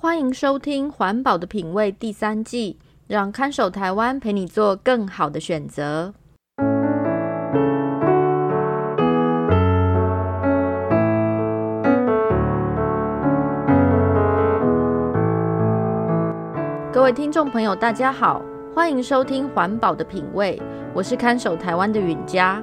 欢迎收听《环保的品味》第三季，让看守台湾陪你做更好的选择。各位听众朋友，大家好，欢迎收听《环保的品味》，我是看守台湾的允嘉。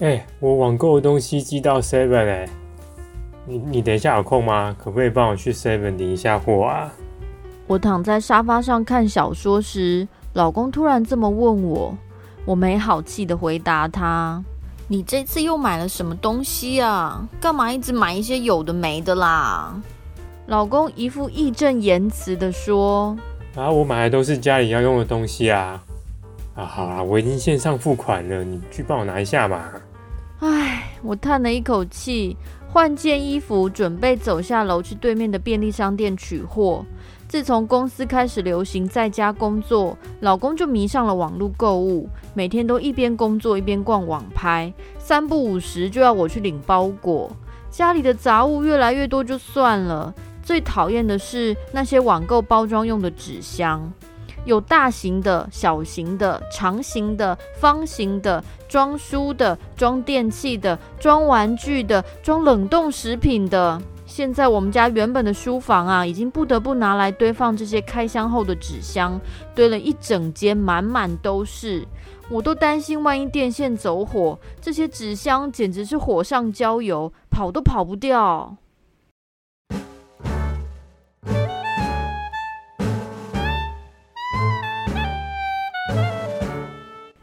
哎、欸，我网购的东西寄到 Seven 哎，你你等一下有空吗？可不可以帮我去 Seven 领一下货啊？我躺在沙发上看小说时，老公突然这么问我，我没好气的回答他：“你这次又买了什么东西啊？干嘛一直买一些有的没的啦？”老公一副义正言辞的说：“啊，我买的都是家里要用的东西啊！啊，好啊，我已经线上付款了，你去帮我拿一下嘛。”唉，我叹了一口气，换件衣服，准备走下楼去对面的便利商店取货。自从公司开始流行在家工作，老公就迷上了网络购物，每天都一边工作一边逛网拍，三不五时就要我去领包裹。家里的杂物越来越多就算了，最讨厌的是那些网购包装用的纸箱。有大型的、小型的、长形的、方形的，装书的、装电器的、装玩具的、装冷冻食品的。现在我们家原本的书房啊，已经不得不拿来堆放这些开箱后的纸箱，堆了一整间，满满都是。我都担心万一电线走火，这些纸箱简直是火上浇油，跑都跑不掉。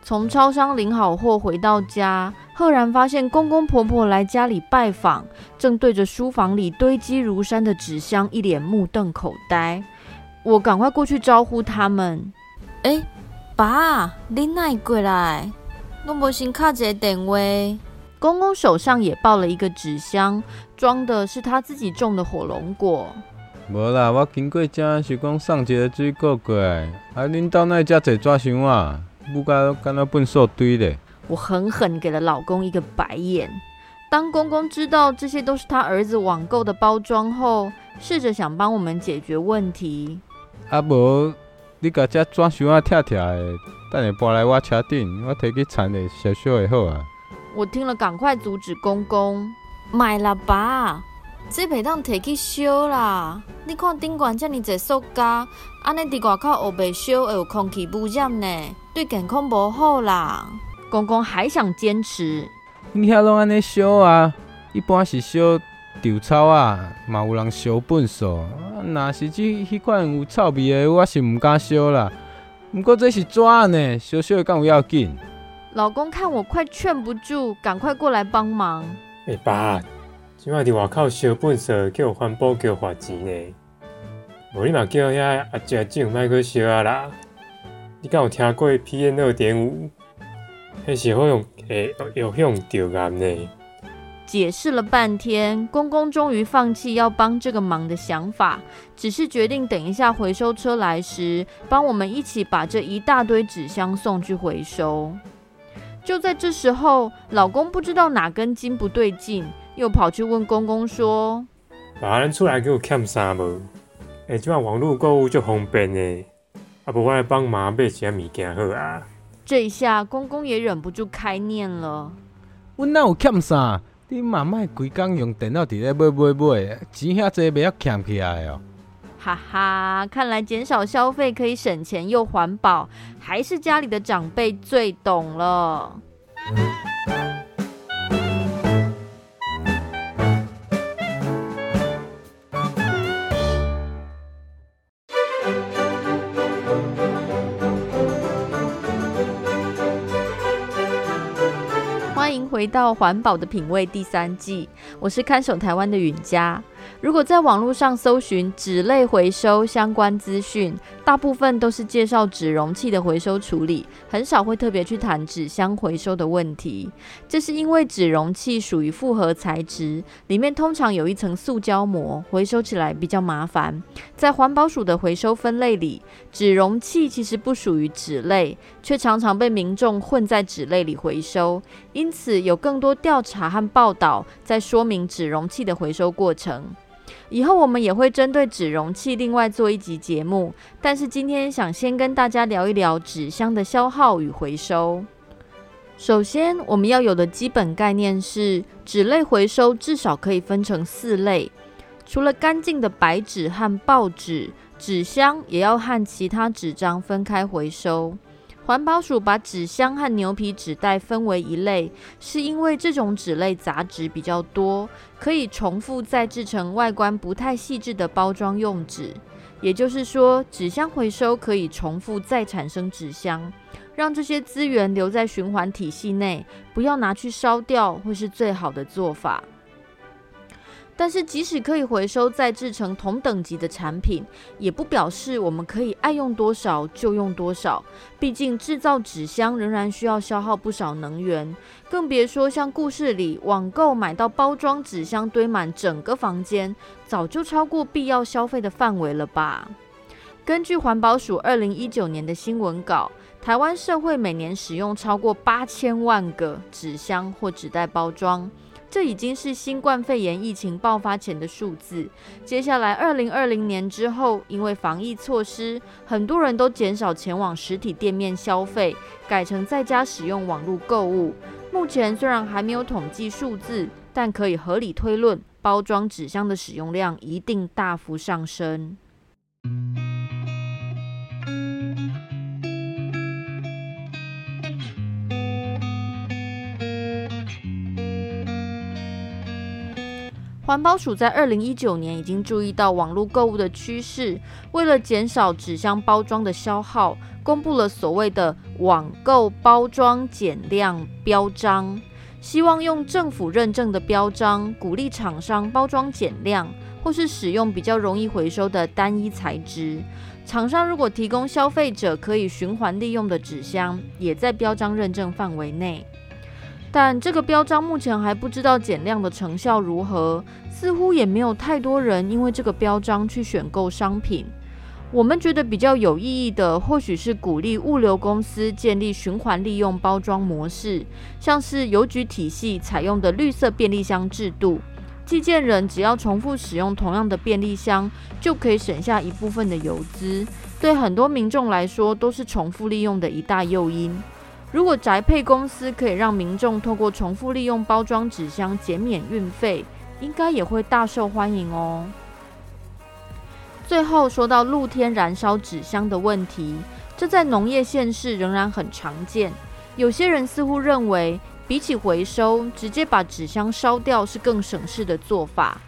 从超商领好货回到家，赫然发现公公婆婆来家里拜访，正对着书房里堆积如山的纸箱一脸目瞪口呆。我赶快过去招呼他们：“哎、爸，你哪过来？我无先卡一个电话。”公公手上也抱了一个纸箱，装的是他自己种的火龙果。无啦，我经过这是讲送一个水果过来，啊，恁兜哪遮济纸箱啊？不该跟他笨手堆的。我狠狠给了老公一个白眼。当公公知道这些都是他儿子网购的包装后，试着想帮我们解决问题。啊无，你把这纸箱啊拆拆的，等下搬来我车顶，我提去铲的小小的好啊。我听了，赶快阻止公公。买了吧，这袂当摕去烧啦。你看顶管这么多塑胶，安尼伫外口黑白烧会有空气污染呢。对健康不好啦！公公还想坚持，你遐拢安尼烧啊？一般是烧稻草啊，嘛有人烧粪扫。若是这迄款有臭味的，我是唔敢烧啦。不过这是纸呢，烧烧敢有要紧？老公看我快劝不住，赶快过来帮忙。哎、欸、爸，今晚伫外口烧粪扫，叫环保局罚钱呢。无你嘛叫遐阿姐种卖去烧啊啦。你敢有听过 PM 二点五？那是会用诶，有用丢癌呢。解释了半天，公公终于放弃要帮这个忙的想法，只是决定等一下回收车来时，帮我们一起把这一大堆纸箱送去回收。就在这时候，老公不知道哪根筋不对劲，又跑去问公公说：“把人出来给我看啥无？哎，这网络购物就方便呢。”啊不，我来帮忙买些物件好啊！这一下公公也忍不住开念了。我哪有欠啥？你妈妈规工用电脑伫咧买买买，钱遐济，不要欠起来哦！哈哈，看来减少消费可以省钱又环保，还是家里的长辈最懂了。欢迎回到环保的品味第三季，我是看守台湾的允嘉。如果在网络上搜寻纸类回收相关资讯，大部分都是介绍纸容器的回收处理，很少会特别去谈纸箱回收的问题。这是因为纸容器属于复合材质，里面通常有一层塑胶膜，回收起来比较麻烦。在环保署的回收分类里，纸容器其实不属于纸类，却常常被民众混在纸类里回收。因此，有更多调查和报道在说明纸容器的回收过程。以后我们也会针对纸容器另外做一集节目，但是今天想先跟大家聊一聊纸箱的消耗与回收。首先，我们要有的基本概念是，纸类回收至少可以分成四类，除了干净的白纸和报纸，纸箱也要和其他纸张分开回收。环保署把纸箱和牛皮纸袋分为一类，是因为这种纸类杂质比较多，可以重复再制成外观不太细致的包装用纸。也就是说，纸箱回收可以重复再产生纸箱，让这些资源留在循环体系内，不要拿去烧掉，会是最好的做法。但是，即使可以回收再制成同等级的产品，也不表示我们可以爱用多少就用多少。毕竟，制造纸箱仍然需要消耗不少能源，更别说像故事里网购买到包装纸箱堆满整个房间，早就超过必要消费的范围了吧？根据环保署二零一九年的新闻稿，台湾社会每年使用超过八千万个纸箱或纸袋包装。这已经是新冠肺炎疫情爆发前的数字。接下来，二零二零年之后，因为防疫措施，很多人都减少前往实体店面消费，改成在家使用网络购物。目前虽然还没有统计数字，但可以合理推论，包装纸箱的使用量一定大幅上升。环保署在二零一九年已经注意到网络购物的趋势，为了减少纸箱包装的消耗，公布了所谓的网购包装减量标章，希望用政府认证的标章鼓励厂商包装减量，或是使用比较容易回收的单一材质。厂商如果提供消费者可以循环利用的纸箱，也在标章认证范围内。但这个标章目前还不知道减量的成效如何，似乎也没有太多人因为这个标章去选购商品。我们觉得比较有意义的，或许是鼓励物流公司建立循环利用包装模式，像是邮局体系采用的绿色便利箱制度，寄件人只要重复使用同样的便利箱，就可以省下一部分的邮资，对很多民众来说都是重复利用的一大诱因。如果宅配公司可以让民众透过重复利用包装纸箱减免运费，应该也会大受欢迎哦。最后说到露天燃烧纸箱的问题，这在农业县市仍然很常见。有些人似乎认为，比起回收，直接把纸箱烧掉是更省事的做法。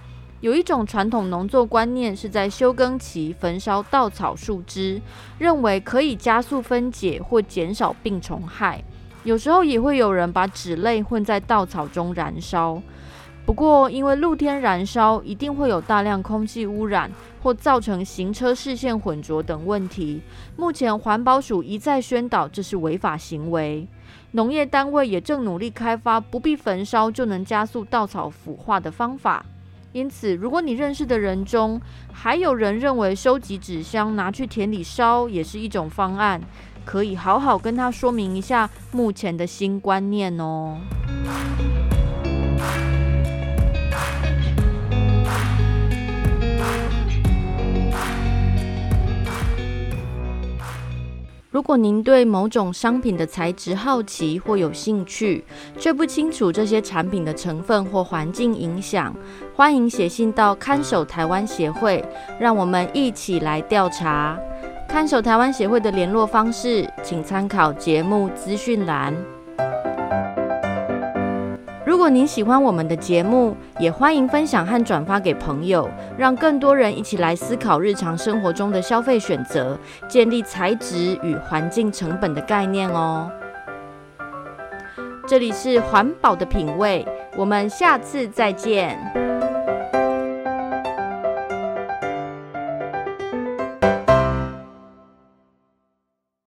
有一种传统农作观念是在休耕期焚烧稻草树枝，认为可以加速分解或减少病虫害。有时候也会有人把纸类混在稻草中燃烧。不过，因为露天燃烧一定会有大量空气污染或造成行车视线混浊等问题，目前环保署一再宣导这是违法行为。农业单位也正努力开发不必焚烧就能加速稻草腐化的方法。因此，如果你认识的人中还有人认为收集纸箱拿去田里烧也是一种方案，可以好好跟他说明一下目前的新观念哦。如果您对某种商品的材质好奇或有兴趣，却不清楚这些产品的成分或环境影响，欢迎写信到看守台湾协会，让我们一起来调查。看守台湾协会的联络方式，请参考节目资讯栏。如果您喜欢我们的节目，也欢迎分享和转发给朋友，让更多人一起来思考日常生活中的消费选择，建立材质与环境成本的概念哦。这里是环保的品味，我们下次再见。